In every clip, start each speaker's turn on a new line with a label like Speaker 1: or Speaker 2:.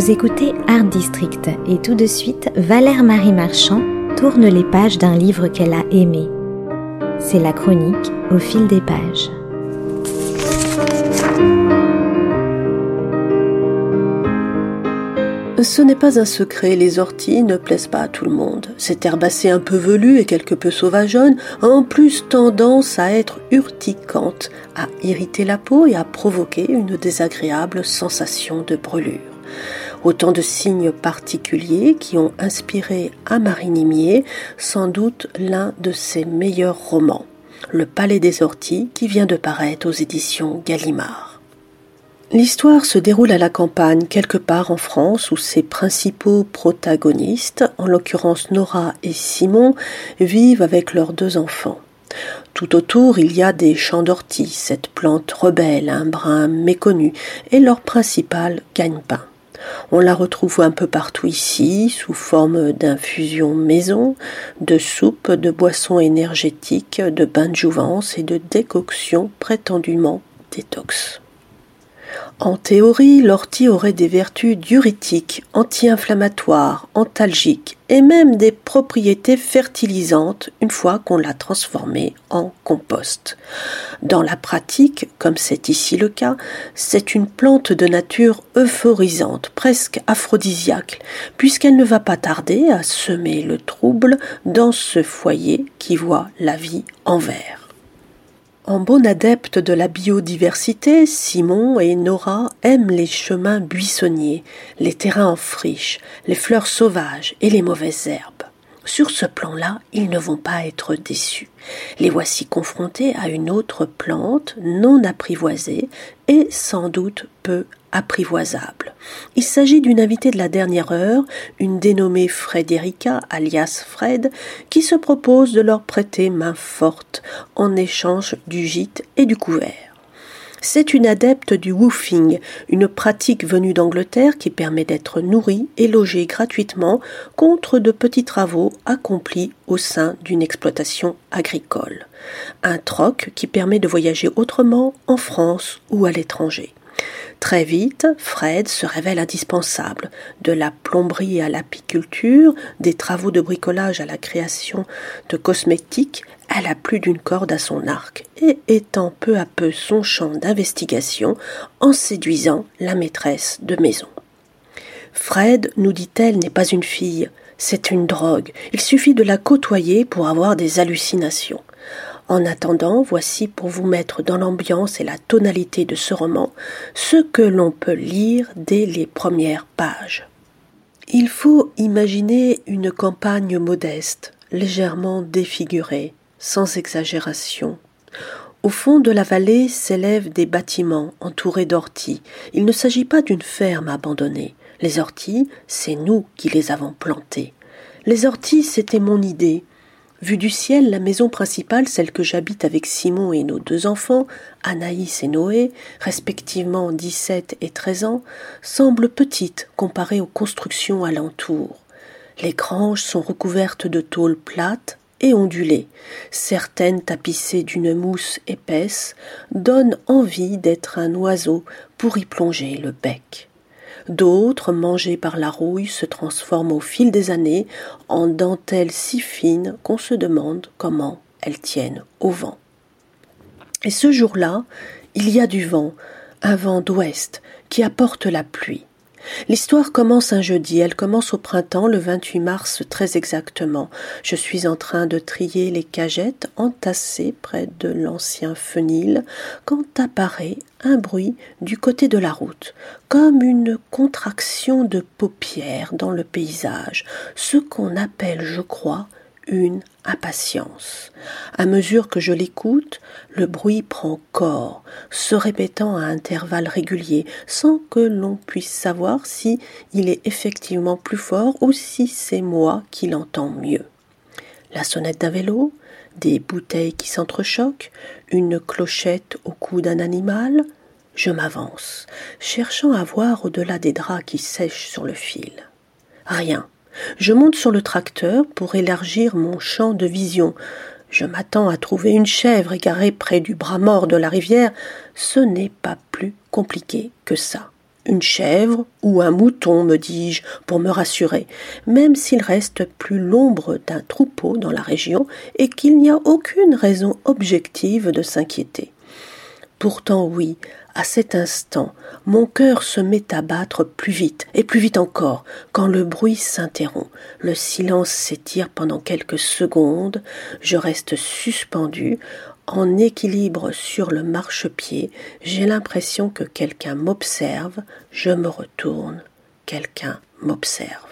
Speaker 1: Vous écoutez Art District et tout de suite, Valère Marie Marchand tourne les pages d'un livre qu'elle a aimé. C'est la chronique au fil des pages.
Speaker 2: Ce n'est pas un secret, les orties ne plaisent pas à tout le monde. Cette herbacée un peu velue et quelque peu sauvageonne a en plus tendance à être urticante, à irriter la peau et à provoquer une désagréable sensation de brûlure. Autant de signes particuliers qui ont inspiré à Marie Nimier sans doute l'un de ses meilleurs romans, Le Palais des Orties, qui vient de paraître aux éditions Gallimard. L'histoire se déroule à la campagne, quelque part en France, où ses principaux protagonistes, en l'occurrence Nora et Simon, vivent avec leurs deux enfants. Tout autour, il y a des champs d'ortie, cette plante rebelle, un brin méconnu, et leur principal gagne-pain. On la retrouve un peu partout ici, sous forme d'infusions maison, de soupes, de boissons énergétiques, de bains de jouvence et de décoctions prétendument détox. En théorie, l'ortie aurait des vertus diurétiques, anti-inflammatoires, antalgiques et même des propriétés fertilisantes une fois qu'on l'a transformée en compost. Dans la pratique, comme c'est ici le cas, c'est une plante de nature euphorisante, presque aphrodisiaque, puisqu'elle ne va pas tarder à semer le trouble dans ce foyer qui voit la vie en vert. En bon adepte de la biodiversité, Simon et Nora aiment les chemins buissonniers, les terrains en friche, les fleurs sauvages et les mauvaises herbes. Sur ce plan-là, ils ne vont pas être déçus. Les voici confrontés à une autre plante non apprivoisée et sans doute peu apprivoisable. Il s'agit d'une invitée de la dernière heure, une dénommée Frédérica, alias Fred, qui se propose de leur prêter main forte en échange du gîte et du couvert. C'est une adepte du woofing, une pratique venue d'Angleterre qui permet d'être nourri et logé gratuitement contre de petits travaux accomplis au sein d'une exploitation agricole. Un troc qui permet de voyager autrement en France ou à l'étranger. Très vite, Fred se révèle indispensable. De la plomberie à l'apiculture, des travaux de bricolage à la création de cosmétiques, elle a plus d'une corde à son arc et étend peu à peu son champ d'investigation en séduisant la maîtresse de maison. Fred, nous dit-elle, n'est pas une fille, c'est une drogue. Il suffit de la côtoyer pour avoir des hallucinations. En attendant, voici pour vous mettre dans l'ambiance et la tonalité de ce roman ce que l'on peut lire dès les premières pages. Il faut imaginer une campagne modeste, légèrement défigurée, sans exagération. Au fond de la vallée s'élèvent des bâtiments entourés d'orties. Il ne s'agit pas d'une ferme abandonnée. Les orties, c'est nous qui les avons plantées. Les orties, c'était mon idée, Vue du ciel, la maison principale, celle que j'habite avec Simon et nos deux enfants, Anaïs et Noé, respectivement 17 et 13 ans, semble petite comparée aux constructions alentour. Les granges sont recouvertes de tôles plates et ondulées. Certaines tapissées d'une mousse épaisse donnent envie d'être un oiseau pour y plonger le bec. D'autres, mangés par la rouille, se transforment au fil des années en dentelles si fines qu'on se demande comment elles tiennent au vent. Et ce jour-là, il y a du vent, un vent d'ouest qui apporte la pluie. L'histoire commence un jeudi, elle commence au printemps, le 28 mars très exactement. Je suis en train de trier les cagettes entassées près de l'ancien fenil quand apparaît un bruit du côté de la route, comme une contraction de paupières dans le paysage, ce qu'on appelle, je crois, une impatience. À mesure que je l'écoute, le bruit prend corps, se répétant à intervalles réguliers, sans que l'on puisse savoir si il est effectivement plus fort ou si c'est moi qui l'entends mieux. La sonnette d'un vélo, des bouteilles qui s'entrechoquent, une clochette au cou d'un animal, je m'avance, cherchant à voir au-delà des draps qui sèchent sur le fil. Rien. Je monte sur le tracteur pour élargir mon champ de vision. Je m'attends à trouver une chèvre égarée près du bras mort de la rivière. Ce n'est pas plus compliqué que ça. une chèvre ou un mouton, me dis-je, pour me rassurer, même s'il reste plus l'ombre d'un troupeau dans la région et qu'il n'y a aucune raison objective de s'inquiéter. Pourtant oui, à cet instant, mon cœur se met à battre plus vite et plus vite encore, quand le bruit s'interrompt, le silence s'étire pendant quelques secondes, je reste suspendu, en équilibre sur le marchepied, j'ai l'impression que quelqu'un m'observe, je me retourne, quelqu'un m'observe.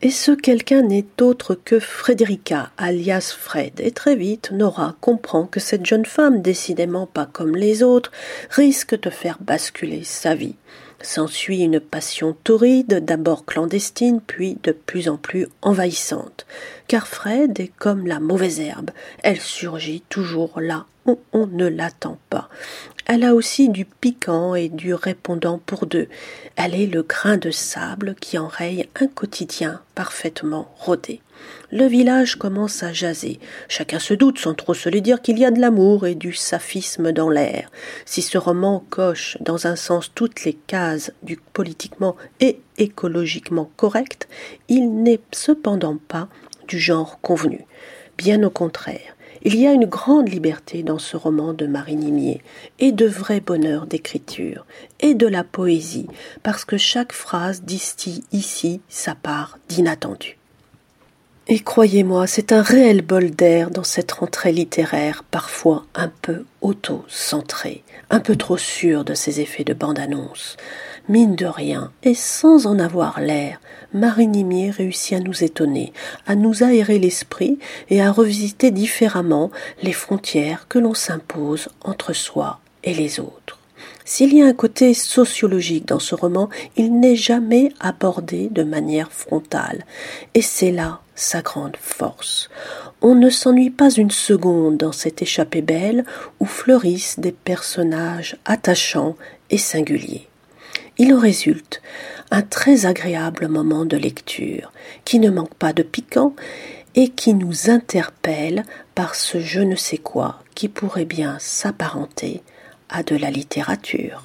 Speaker 2: Et ce quelqu'un n'est autre que Frédérica, alias Fred, et très vite Nora comprend que cette jeune femme, décidément pas comme les autres, risque de faire basculer sa vie. S'ensuit une passion torride, d'abord clandestine, puis de plus en plus envahissante. Car Fred est comme la mauvaise herbe, elle surgit toujours là où on ne l'attend pas. Elle a aussi du piquant et du répondant pour deux. Elle est le grain de sable qui enraye un quotidien parfaitement rodé. Le village commence à jaser. Chacun se doute, sans trop se le dire, qu'il y a de l'amour et du saphisme dans l'air. Si ce roman coche dans un sens toutes les cases du politiquement et écologiquement correct, il n'est cependant pas du genre convenu. Bien au contraire. Il y a une grande liberté dans ce roman de Marie Nimier, et de vrai bonheur d'écriture, et de la poésie, parce que chaque phrase distille ici sa part d'inattendu. Et croyez-moi, c'est un réel bol d'air dans cette rentrée littéraire, parfois un peu auto-centrée, un peu trop sûre de ses effets de bande-annonce. Mine de rien, et sans en avoir l'air, Marie Nimier réussit à nous étonner, à nous aérer l'esprit et à revisiter différemment les frontières que l'on s'impose entre soi et les autres. S'il y a un côté sociologique dans ce roman, il n'est jamais abordé de manière frontale, et c'est là sa grande force. On ne s'ennuie pas une seconde dans cette échappée belle où fleurissent des personnages attachants et singuliers. Il en résulte un très agréable moment de lecture, qui ne manque pas de piquant et qui nous interpelle par ce je ne sais quoi qui pourrait bien s'apparenter à de la littérature.